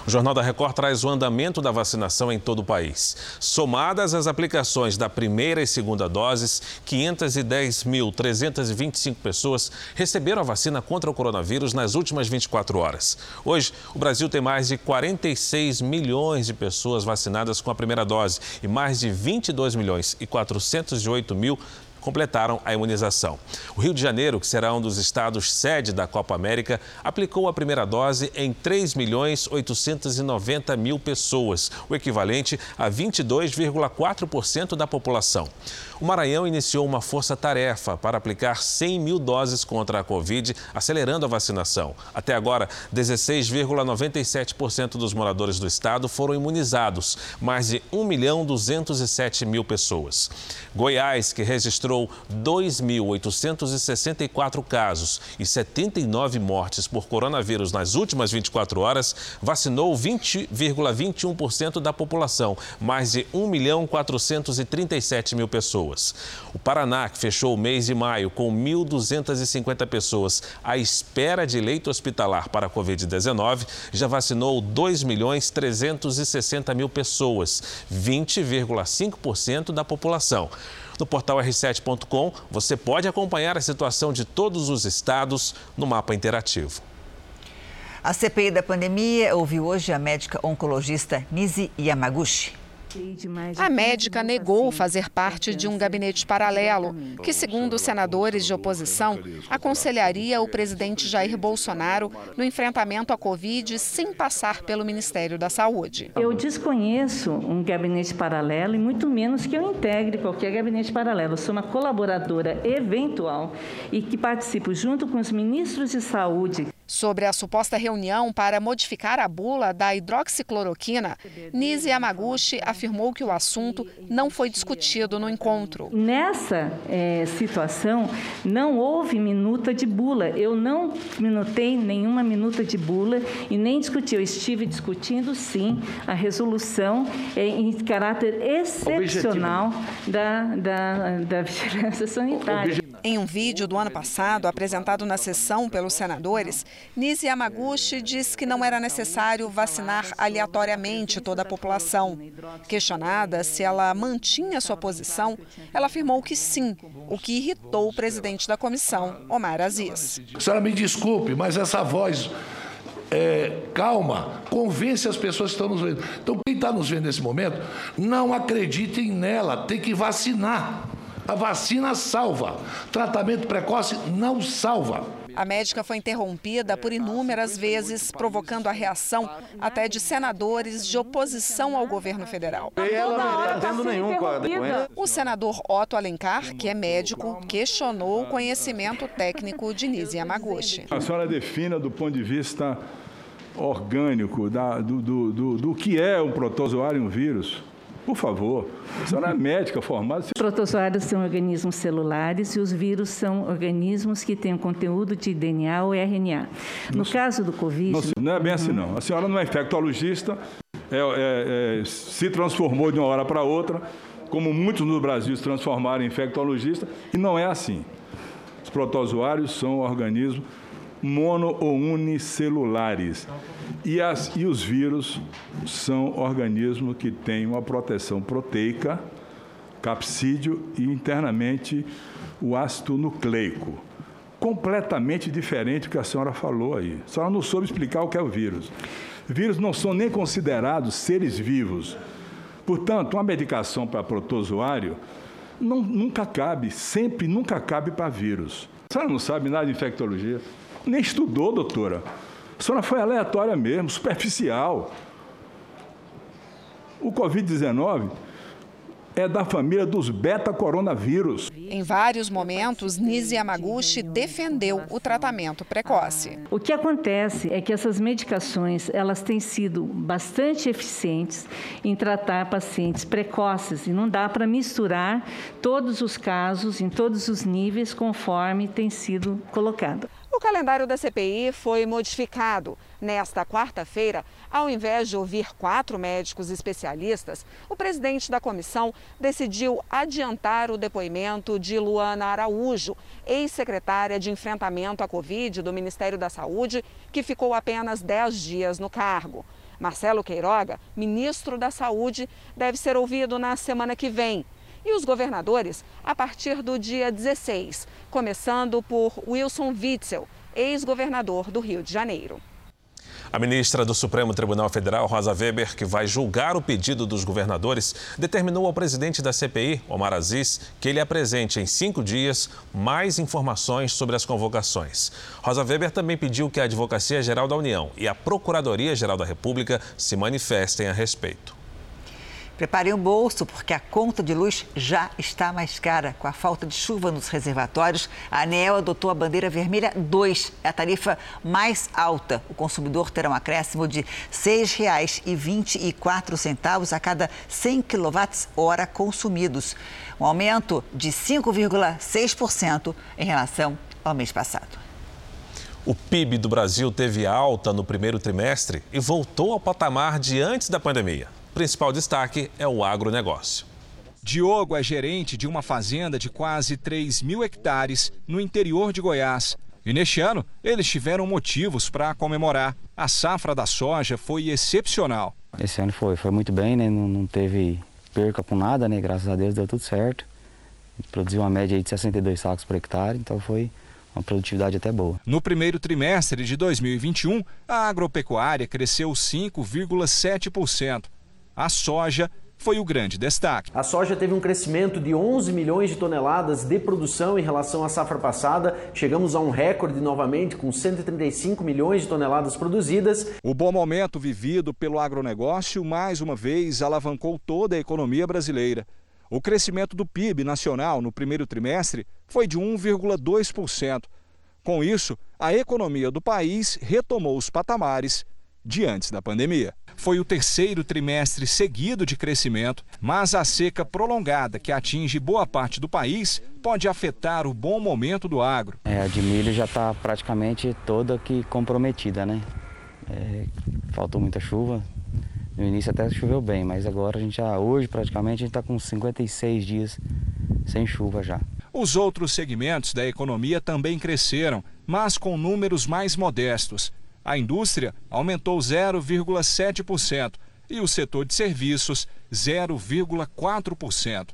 O Jornal da Record traz o andamento da vacinação em todo o país. Somadas as aplicações da primeira e segunda doses, 510.325 pessoas receberam a vacina contra o coronavírus nas últimas 24 horas. Hoje, o Brasil tem mais de 46 milhões de pessoas vacinadas com a primeira dose e mais de 22 milhões e 408 mil completaram a imunização. O Rio de Janeiro, que será um dos estados sede da Copa América, aplicou a primeira dose em 3 milhões 890 mil pessoas, o equivalente a 22,4% da população. O Maranhão iniciou uma força-tarefa para aplicar 100 mil doses contra a Covid, acelerando a vacinação. Até agora, 16,97% dos moradores do estado foram imunizados, mais de 1 milhão 207 mil pessoas. Goiás, que registrou 2.864 casos e 79 mortes por coronavírus nas últimas 24 horas, vacinou 20,21% da população, mais de 1 milhão 437 mil pessoas pessoas. O Paraná, que fechou o mês de maio com 1.250 pessoas à espera de leito hospitalar para a Covid-19, já vacinou 2 milhões 360 mil pessoas, 20,5% da população. No portal r7.com, você pode acompanhar a situação de todos os estados no mapa interativo. A CPI da pandemia ouviu hoje a médica oncologista Nisi Yamaguchi. A médica negou fazer parte de um gabinete paralelo, que, segundo senadores de oposição, aconselharia o presidente Jair Bolsonaro no enfrentamento à Covid sem passar pelo Ministério da Saúde. Eu desconheço um gabinete paralelo e muito menos que eu integre qualquer gabinete paralelo. Eu sou uma colaboradora eventual e que participo junto com os ministros de saúde Sobre a suposta reunião para modificar a bula da hidroxicloroquina, Nise Yamaguchi afirmou que o assunto não foi discutido no encontro. Nessa é, situação, não houve minuta de bula. Eu não minutei nenhuma minuta de bula e nem discuti. Eu estive discutindo, sim, a resolução é, em caráter excepcional da, da, da vigilância sanitária. Em um vídeo do ano passado, apresentado na sessão pelos senadores, Nisi Yamaguchi diz que não era necessário vacinar aleatoriamente toda a população. Questionada se ela mantinha sua posição, ela afirmou que sim, o que irritou o presidente da comissão, Omar Aziz. Senhora me desculpe, mas essa voz é, calma, convence as pessoas que estão nos vendo. Então, quem está nos vendo nesse momento, não acreditem nela, tem que vacinar. A vacina salva. Tratamento precoce não salva. A médica foi interrompida por inúmeras vezes, provocando a reação até de senadores de oposição ao governo federal. Ela não está tendo nenhum quadro. O senador Otto Alencar, que é médico, questionou o conhecimento técnico de Nise Yamaguchi. A senhora defina do ponto de vista orgânico da, do, do, do, do que é um protozoário e um vírus. Por favor, a senhora é médica formada. Os protozoários são organismos celulares e os vírus são organismos que têm conteúdo de DNA ou RNA. No não, caso do Covid. Não, não é bem assim, não. A senhora não é infectologista, é, é, é, se transformou de uma hora para outra, como muitos no Brasil se transformaram em infectologista, e não é assim. Os protozoários são organismos mono ou unicelulares. E, as, e os vírus são organismos que têm uma proteção proteica, capsídeo e internamente o ácido nucleico. Completamente diferente do que a senhora falou aí. A senhora não soube explicar o que é o vírus. Vírus não são nem considerados seres vivos. Portanto, uma medicação para protozoário não, nunca cabe, sempre nunca cabe para vírus. A senhora não sabe nada de infectologia. Nem estudou, doutora. A senhora foi aleatória mesmo, superficial. O Covid-19 é da família dos beta-coronavírus. Em vários momentos, Nise Yamaguchi defendeu o tratamento precoce. O que acontece é que essas medicações elas têm sido bastante eficientes em tratar pacientes precoces e não dá para misturar todos os casos em todos os níveis conforme tem sido colocado. O calendário da CPI foi modificado. Nesta quarta-feira, ao invés de ouvir quatro médicos especialistas, o presidente da comissão decidiu adiantar o depoimento de Luana Araújo, ex-secretária de enfrentamento à Covid do Ministério da Saúde, que ficou apenas 10 dias no cargo. Marcelo Queiroga, ministro da Saúde, deve ser ouvido na semana que vem e os governadores a partir do dia 16, começando por Wilson Witzel, ex-governador do Rio de Janeiro. A ministra do Supremo Tribunal Federal, Rosa Weber, que vai julgar o pedido dos governadores, determinou ao presidente da CPI, Omar Aziz, que ele apresente em cinco dias mais informações sobre as convocações. Rosa Weber também pediu que a Advocacia Geral da União e a Procuradoria Geral da República se manifestem a respeito. Preparem o bolso, porque a conta de luz já está mais cara. Com a falta de chuva nos reservatórios, a ANEL adotou a bandeira vermelha 2, é a tarifa mais alta. O consumidor terá um acréscimo de R$ 6,24 a cada 100 kWh consumidos, um aumento de 5,6% em relação ao mês passado. O PIB do Brasil teve alta no primeiro trimestre e voltou ao patamar de antes da pandemia. O principal destaque é o agronegócio. Diogo é gerente de uma fazenda de quase 3 mil hectares no interior de Goiás. E neste ano, eles tiveram motivos para comemorar. A safra da soja foi excepcional. Esse ano foi, foi muito bem, né? não, não teve perca com nada, né? graças a Deus deu tudo certo. Produziu uma média de 62 sacos por hectare, então foi uma produtividade até boa. No primeiro trimestre de 2021, a agropecuária cresceu 5,7%. A soja foi o grande destaque. A soja teve um crescimento de 11 milhões de toneladas de produção em relação à safra passada. Chegamos a um recorde novamente com 135 milhões de toneladas produzidas. O bom momento vivido pelo agronegócio mais uma vez alavancou toda a economia brasileira. O crescimento do PIB nacional no primeiro trimestre foi de 1,2%. Com isso, a economia do país retomou os patamares de antes da pandemia. Foi o terceiro trimestre seguido de crescimento, mas a seca prolongada que atinge boa parte do país pode afetar o bom momento do agro. É, a de milho já está praticamente toda que comprometida, né? É, faltou muita chuva. No início até choveu bem, mas agora a gente já, hoje praticamente a gente está com 56 dias sem chuva já. Os outros segmentos da economia também cresceram, mas com números mais modestos. A indústria aumentou 0,7% e o setor de serviços 0,4%.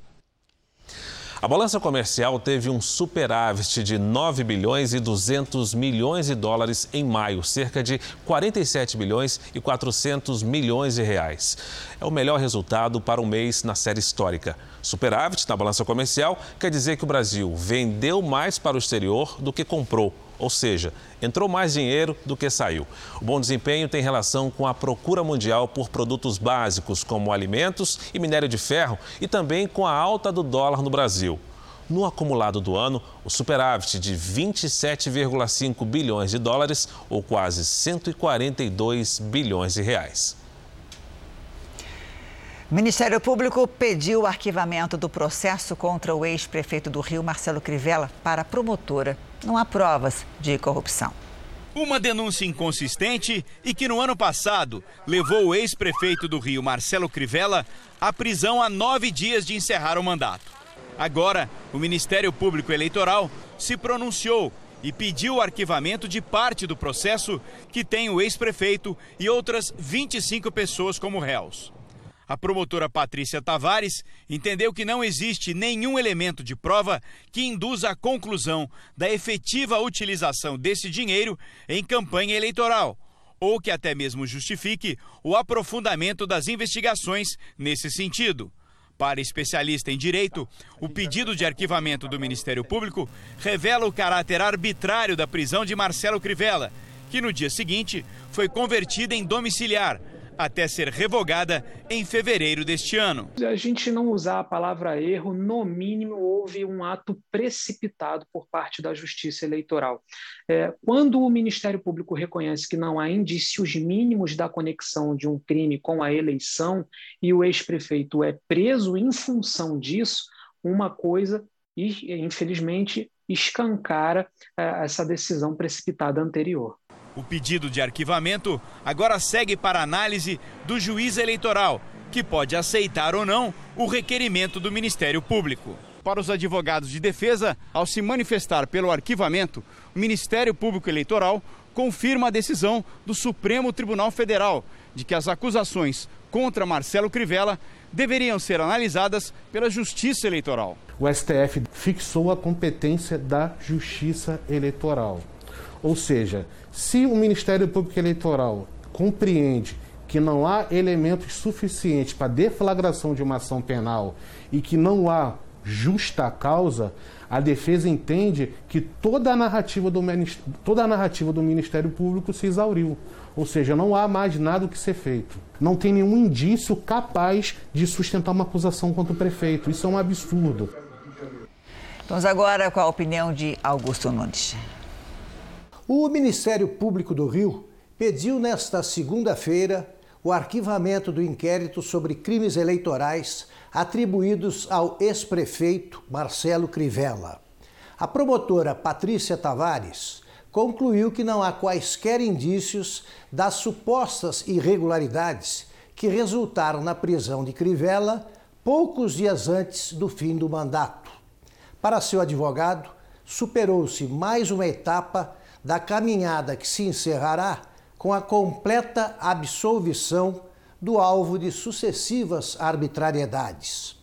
A balança comercial teve um superávit de 9 bilhões e 200 milhões de dólares em maio, cerca de 47 bilhões e 400 milhões de reais. É o melhor resultado para um mês na série histórica. Superávit na balança comercial quer dizer que o Brasil vendeu mais para o exterior do que comprou ou seja, entrou mais dinheiro do que saiu. O bom desempenho tem relação com a procura mundial por produtos básicos, como alimentos e minério de ferro, e também com a alta do dólar no Brasil. No acumulado do ano, o superávit de 27,5 bilhões de dólares, ou quase 142 bilhões de reais. O Ministério Público pediu o arquivamento do processo contra o ex-prefeito do Rio, Marcelo Crivella, para a promotora. Não há provas de corrupção. Uma denúncia inconsistente e que no ano passado levou o ex-prefeito do Rio, Marcelo Crivella, à prisão há nove dias de encerrar o mandato. Agora, o Ministério Público Eleitoral se pronunciou e pediu o arquivamento de parte do processo que tem o ex-prefeito e outras 25 pessoas como réus. A promotora Patrícia Tavares entendeu que não existe nenhum elemento de prova que induza a conclusão da efetiva utilização desse dinheiro em campanha eleitoral ou que até mesmo justifique o aprofundamento das investigações nesse sentido. Para especialista em direito, o pedido de arquivamento do Ministério Público revela o caráter arbitrário da prisão de Marcelo Crivella, que no dia seguinte foi convertida em domiciliar até ser revogada em fevereiro deste ano. A gente não usar a palavra erro, no mínimo houve um ato precipitado por parte da Justiça Eleitoral. É, quando o Ministério Público reconhece que não há indícios mínimos da conexão de um crime com a eleição e o ex-prefeito é preso em função disso, uma coisa, infelizmente, escancara é, essa decisão precipitada anterior. O pedido de arquivamento agora segue para análise do juiz eleitoral, que pode aceitar ou não o requerimento do Ministério Público. Para os advogados de defesa, ao se manifestar pelo arquivamento, o Ministério Público Eleitoral confirma a decisão do Supremo Tribunal Federal de que as acusações contra Marcelo Crivella deveriam ser analisadas pela Justiça Eleitoral. O STF fixou a competência da Justiça Eleitoral. Ou seja, se o Ministério Público Eleitoral compreende que não há elementos suficientes para deflagração de uma ação penal e que não há justa causa, a defesa entende que toda a narrativa do, toda a narrativa do Ministério Público se exauriu. Ou seja, não há mais nada o que ser feito. Não tem nenhum indício capaz de sustentar uma acusação contra o prefeito. Isso é um absurdo. Vamos agora com a opinião de Augusto Nunes. O Ministério Público do Rio pediu nesta segunda-feira o arquivamento do inquérito sobre crimes eleitorais atribuídos ao ex-prefeito Marcelo Crivella. A promotora Patrícia Tavares concluiu que não há quaisquer indícios das supostas irregularidades que resultaram na prisão de Crivella poucos dias antes do fim do mandato. Para seu advogado, superou-se mais uma etapa da caminhada que se encerrará com a completa absolvição do alvo de sucessivas arbitrariedades.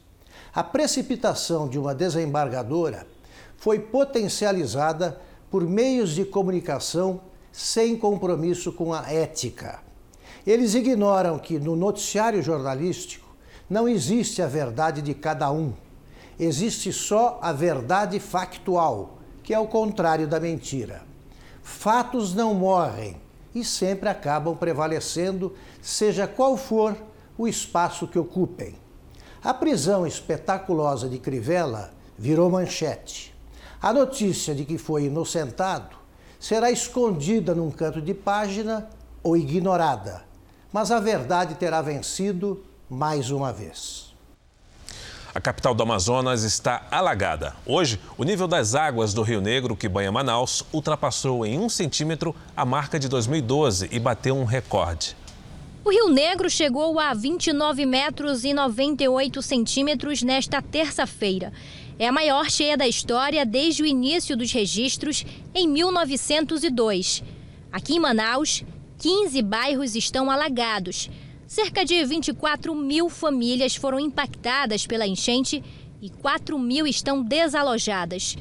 A precipitação de uma desembargadora foi potencializada por meios de comunicação sem compromisso com a ética. Eles ignoram que no noticiário jornalístico não existe a verdade de cada um. Existe só a verdade factual, que é o contrário da mentira. Fatos não morrem e sempre acabam prevalecendo, seja qual for o espaço que ocupem. A prisão espetaculosa de Crivella virou manchete. A notícia de que foi inocentado será escondida num canto de página ou ignorada, mas a verdade terá vencido mais uma vez. A capital do Amazonas está alagada. Hoje, o nível das águas do Rio Negro, que banha Manaus, ultrapassou em um centímetro a marca de 2012 e bateu um recorde. O Rio Negro chegou a 29 metros e 98 centímetros nesta terça-feira. É a maior cheia da história desde o início dos registros em 1902. Aqui em Manaus, 15 bairros estão alagados. Cerca de 24 mil famílias foram impactadas pela enchente e 4 mil estão desalojadas.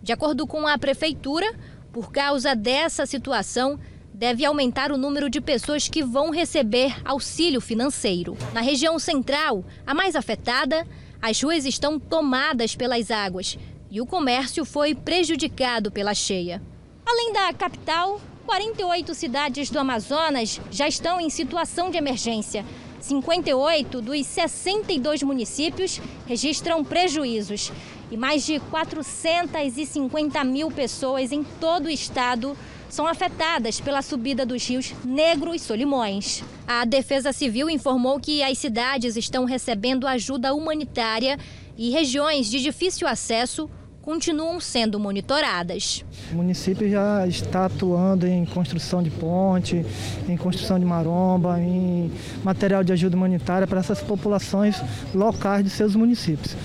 De acordo com a prefeitura, por causa dessa situação, deve aumentar o número de pessoas que vão receber auxílio financeiro. Na região central, a mais afetada, as ruas estão tomadas pelas águas e o comércio foi prejudicado pela cheia. Além da capital, 48 cidades do Amazonas já estão em situação de emergência. 58 dos 62 municípios registram prejuízos e mais de 450 mil pessoas em todo o estado são afetadas pela subida dos rios Negro e Solimões. A Defesa Civil informou que as cidades estão recebendo ajuda humanitária e regiões de difícil acesso continuam sendo monitoradas. O município já está atuando em construção de ponte, em construção de maromba, em material de ajuda humanitária para essas populações locais de seus municípios.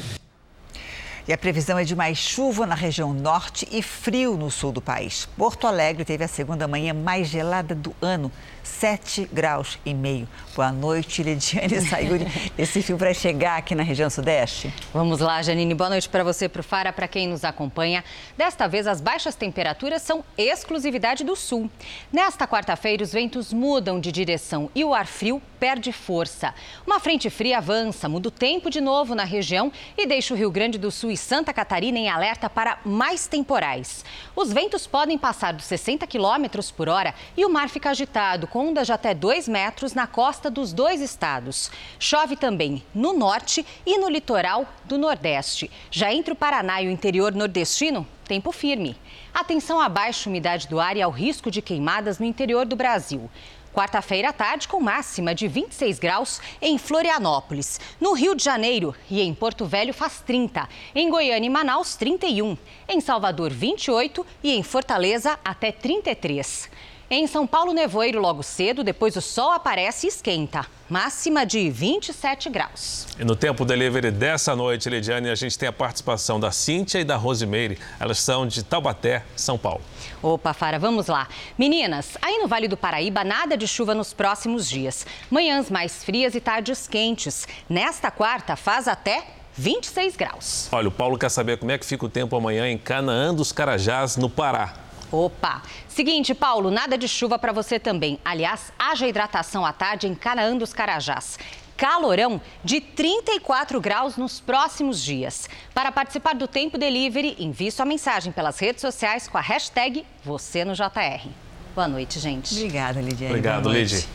E a previsão é de mais chuva na região norte e frio no sul do país. Porto Alegre teve a segunda manhã mais gelada do ano, 7 graus e meio. Boa noite, Lidiane Sayuri. Esse fio vai chegar aqui na região sudeste? Vamos lá, Janine. Boa noite para você, para o Fara, para quem nos acompanha. Desta vez, as baixas temperaturas são exclusividade do sul. Nesta quarta-feira, os ventos mudam de direção e o ar frio perde força. Uma frente fria avança, muda o tempo de novo na região e deixa o Rio Grande do Sul e Santa Catarina em alerta para mais temporais. Os ventos podem passar dos 60 quilômetros por hora e o mar fica agitado, de até 2 metros na costa dos dois estados. Chove também no norte e no litoral do Nordeste. Já entre o Paraná e o interior nordestino, tempo firme. Atenção à baixa umidade do ar e ao risco de queimadas no interior do Brasil. Quarta-feira à tarde, com máxima de 26 graus em Florianópolis. No Rio de Janeiro e em Porto Velho faz 30. Em Goiânia e Manaus, 31. Em Salvador, 28 e em Fortaleza, até 33. Em São Paulo, nevoeiro logo cedo, depois o sol aparece e esquenta. Máxima de 27 graus. E no tempo delivery dessa noite, Lidiane, a gente tem a participação da Cíntia e da Rosimeire. Elas são de Taubaté, São Paulo. Opa, Fara, vamos lá. Meninas, aí no Vale do Paraíba, nada de chuva nos próximos dias. Manhãs mais frias e tardes quentes. Nesta quarta, faz até 26 graus. Olha, o Paulo quer saber como é que fica o tempo amanhã em Canaã dos Carajás, no Pará. Opa! Seguinte, Paulo, nada de chuva para você também. Aliás, haja hidratação à tarde em Canaã dos Carajás. Calorão de 34 graus nos próximos dias. Para participar do Tempo Delivery, envie sua mensagem pelas redes sociais com a hashtag Você no JR. Boa noite, gente. Obrigada, Lidiane. Obrigado, Lidy.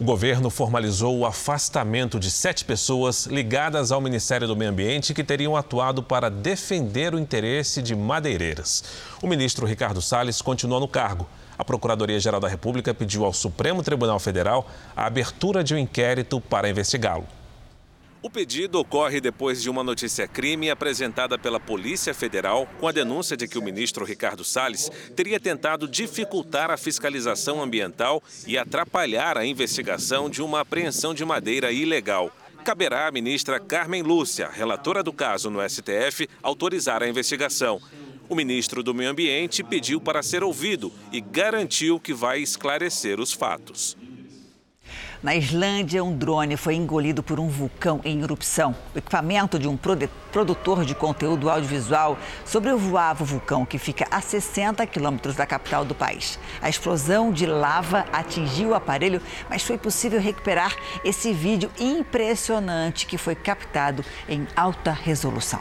O governo formalizou o afastamento de sete pessoas ligadas ao Ministério do Meio Ambiente que teriam atuado para defender o interesse de madeireiras. O ministro Ricardo Salles continua no cargo. A Procuradoria-Geral da República pediu ao Supremo Tribunal Federal a abertura de um inquérito para investigá-lo. O pedido ocorre depois de uma notícia-crime apresentada pela Polícia Federal com a denúncia de que o ministro Ricardo Salles teria tentado dificultar a fiscalização ambiental e atrapalhar a investigação de uma apreensão de madeira ilegal. Caberá à ministra Carmen Lúcia, relatora do caso no STF, autorizar a investigação. O ministro do Meio Ambiente pediu para ser ouvido e garantiu que vai esclarecer os fatos. Na Islândia, um drone foi engolido por um vulcão em erupção. O equipamento de um produtor de conteúdo audiovisual sobrevoava o vulcão, que fica a 60 quilômetros da capital do país. A explosão de lava atingiu o aparelho, mas foi possível recuperar esse vídeo impressionante que foi captado em alta resolução.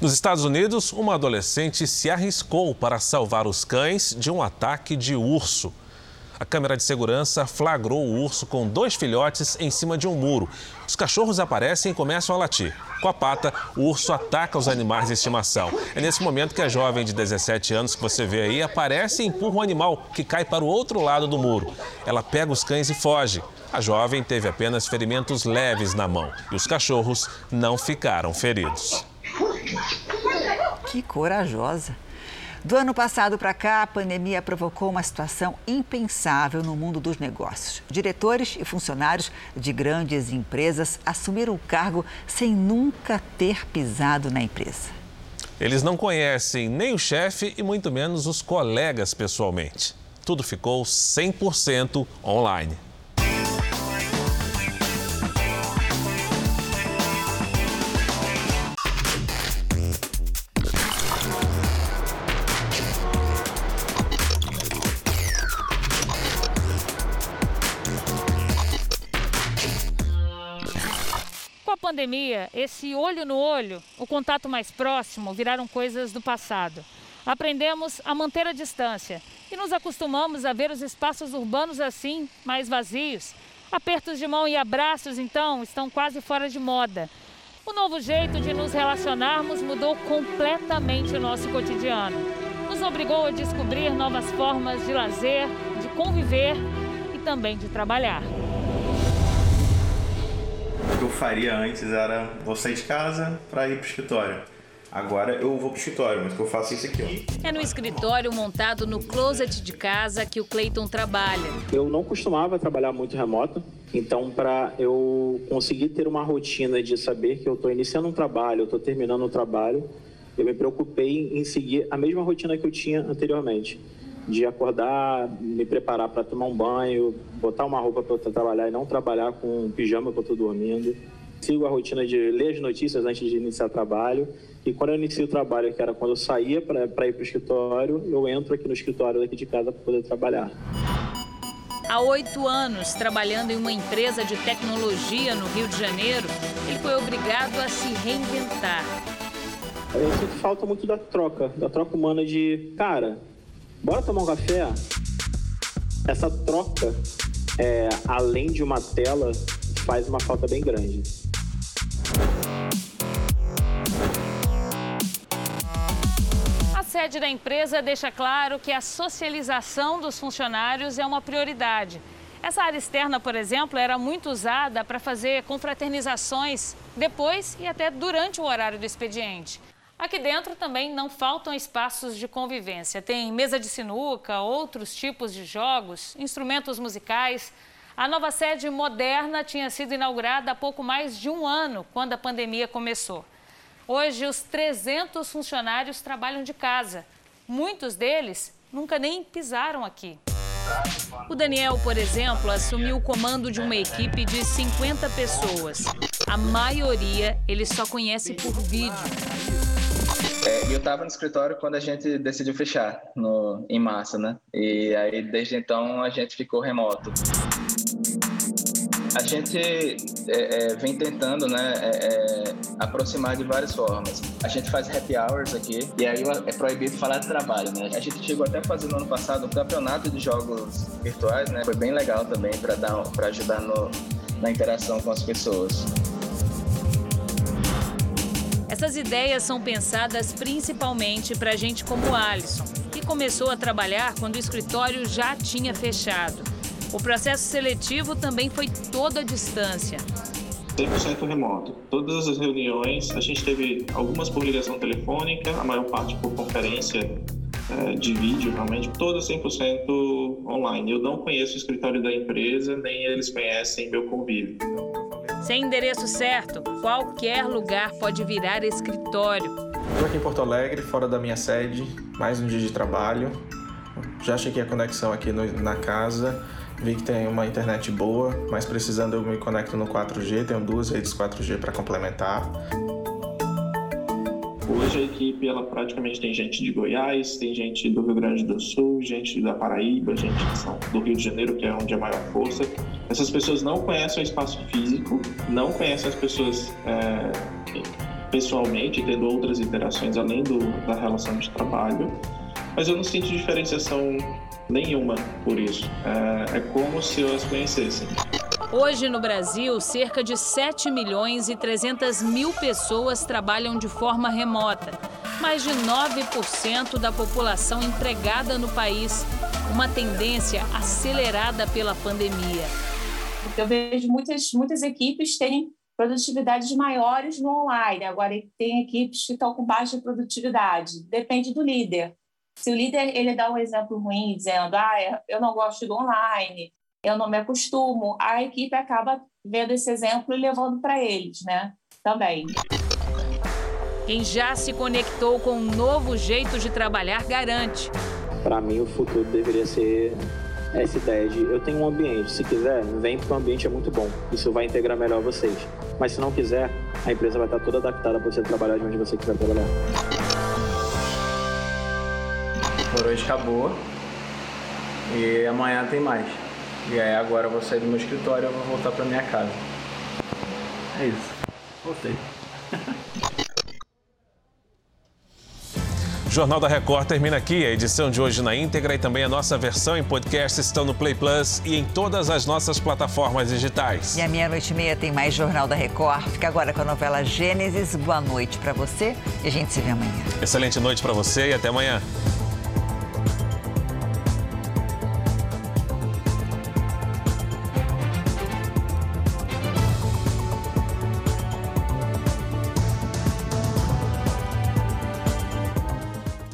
Nos Estados Unidos, uma adolescente se arriscou para salvar os cães de um ataque de urso. A câmera de segurança flagrou o urso com dois filhotes em cima de um muro. Os cachorros aparecem e começam a latir. Com a pata, o urso ataca os animais de estimação. É nesse momento que a jovem de 17 anos que você vê aí aparece e empurra o animal, que cai para o outro lado do muro. Ela pega os cães e foge. A jovem teve apenas ferimentos leves na mão e os cachorros não ficaram feridos. Que corajosa! Do ano passado para cá, a pandemia provocou uma situação impensável no mundo dos negócios. Diretores e funcionários de grandes empresas assumiram o cargo sem nunca ter pisado na empresa. Eles não conhecem nem o chefe e muito menos os colegas pessoalmente. Tudo ficou 100% online. Pandemia, esse olho no olho, o contato mais próximo viraram coisas do passado. Aprendemos a manter a distância e nos acostumamos a ver os espaços urbanos assim, mais vazios. Apertos de mão e abraços, então, estão quase fora de moda. O novo jeito de nos relacionarmos mudou completamente o nosso cotidiano. Nos obrigou a descobrir novas formas de lazer, de conviver e também de trabalhar. O que eu faria antes era vou sair de casa para ir para o escritório. Agora eu vou pro escritório, mas que eu faço isso aqui, ó. É no escritório montado no closet de casa que o Cleiton trabalha. Eu não costumava trabalhar muito remoto, então para eu conseguir ter uma rotina de saber que eu estou iniciando um trabalho, eu estou terminando um trabalho, eu me preocupei em seguir a mesma rotina que eu tinha anteriormente de acordar, me preparar para tomar um banho, botar uma roupa para trabalhar e não trabalhar com um pijama que eu estou dormindo. Sigo a rotina de ler as notícias antes de iniciar o trabalho. E quando eu inicio o trabalho, que era quando eu saía para ir para o escritório, eu entro aqui no escritório daqui de casa para poder trabalhar. Há oito anos, trabalhando em uma empresa de tecnologia no Rio de Janeiro, ele foi obrigado a se reinventar. Eu sinto falta muito da troca, da troca humana de, cara, bora tomar um café? Essa troca, é, além de uma tela, faz uma falta bem grande. A sede da empresa deixa claro que a socialização dos funcionários é uma prioridade. Essa área externa, por exemplo, era muito usada para fazer confraternizações depois e até durante o horário do expediente. Aqui dentro também não faltam espaços de convivência. Tem mesa de sinuca, outros tipos de jogos, instrumentos musicais. A nova sede moderna tinha sido inaugurada há pouco mais de um ano, quando a pandemia começou. Hoje, os 300 funcionários trabalham de casa. Muitos deles nunca nem pisaram aqui. O Daniel, por exemplo, assumiu o comando de uma equipe de 50 pessoas. A maioria ele só conhece por vídeo. É, eu estava no escritório quando a gente decidiu fechar no, em março, né? E aí, desde então, a gente ficou remoto. A gente é, é, vem tentando né, é, é, aproximar de várias formas. A gente faz happy hours aqui, e aí é proibido falar de trabalho. Né? A gente chegou até a fazer no ano passado um campeonato de jogos virtuais, né? foi bem legal também para ajudar no, na interação com as pessoas. Essas ideias são pensadas principalmente para gente como Alisson, que começou a trabalhar quando o escritório já tinha fechado. O processo seletivo também foi toda a distância. 100% remoto. Todas as reuniões, a gente teve algumas por ligação telefônica, a maior parte por conferência é, de vídeo, realmente, todas 100% online. Eu não conheço o escritório da empresa, nem eles conhecem meu convívio. Sem endereço certo, qualquer lugar pode virar escritório. Estou aqui em Porto Alegre, fora da minha sede, mais um dia de trabalho. Já chequei a conexão aqui no, na casa, vi que tem uma internet boa, mas precisando eu me conecto no 4G, tenho duas redes 4G para complementar. Hoje a equipe ela praticamente tem gente de Goiás, tem gente do Rio Grande do Sul, gente da Paraíba, gente do Rio de Janeiro, que é onde é a maior força. Essas pessoas não conhecem o espaço físico, não conhecem as pessoas é, pessoalmente, tendo outras interações além do, da relação de trabalho, mas eu não sinto diferenciação nenhuma por isso. É, é como se eu as conhecessem. Hoje no Brasil, cerca de 7 milhões e 300 mil pessoas trabalham de forma remota. Mais de 9% da população empregada no país, uma tendência acelerada pela pandemia. Eu vejo muitas, muitas equipes terem produtividades maiores no online. Agora, tem equipes que estão com baixa produtividade. Depende do líder. Se o líder ele dá um exemplo ruim, dizendo, ah, eu não gosto do online, eu não me acostumo, a equipe acaba vendo esse exemplo e levando para eles, né? Também. Quem já se conectou com um novo jeito de trabalhar garante. Para mim, o futuro deveria ser essa ideia de eu tenho um ambiente, se quiser, vem porque o ambiente é muito bom. Isso vai integrar melhor vocês. Mas se não quiser, a empresa vai estar toda adaptada para você trabalhar de onde você quiser trabalhar. Por hoje acabou. E amanhã tem mais. E aí agora eu vou sair do meu escritório e vou voltar para minha casa. É isso. Gostei. O Jornal da Record termina aqui. A edição de hoje na íntegra e também a nossa versão em podcast estão no Play Plus e em todas as nossas plataformas digitais. E à meia-noite e meia tem mais Jornal da Record. Fica agora com a novela Gênesis. Boa noite para você e a gente se vê amanhã. Excelente noite para você e até amanhã.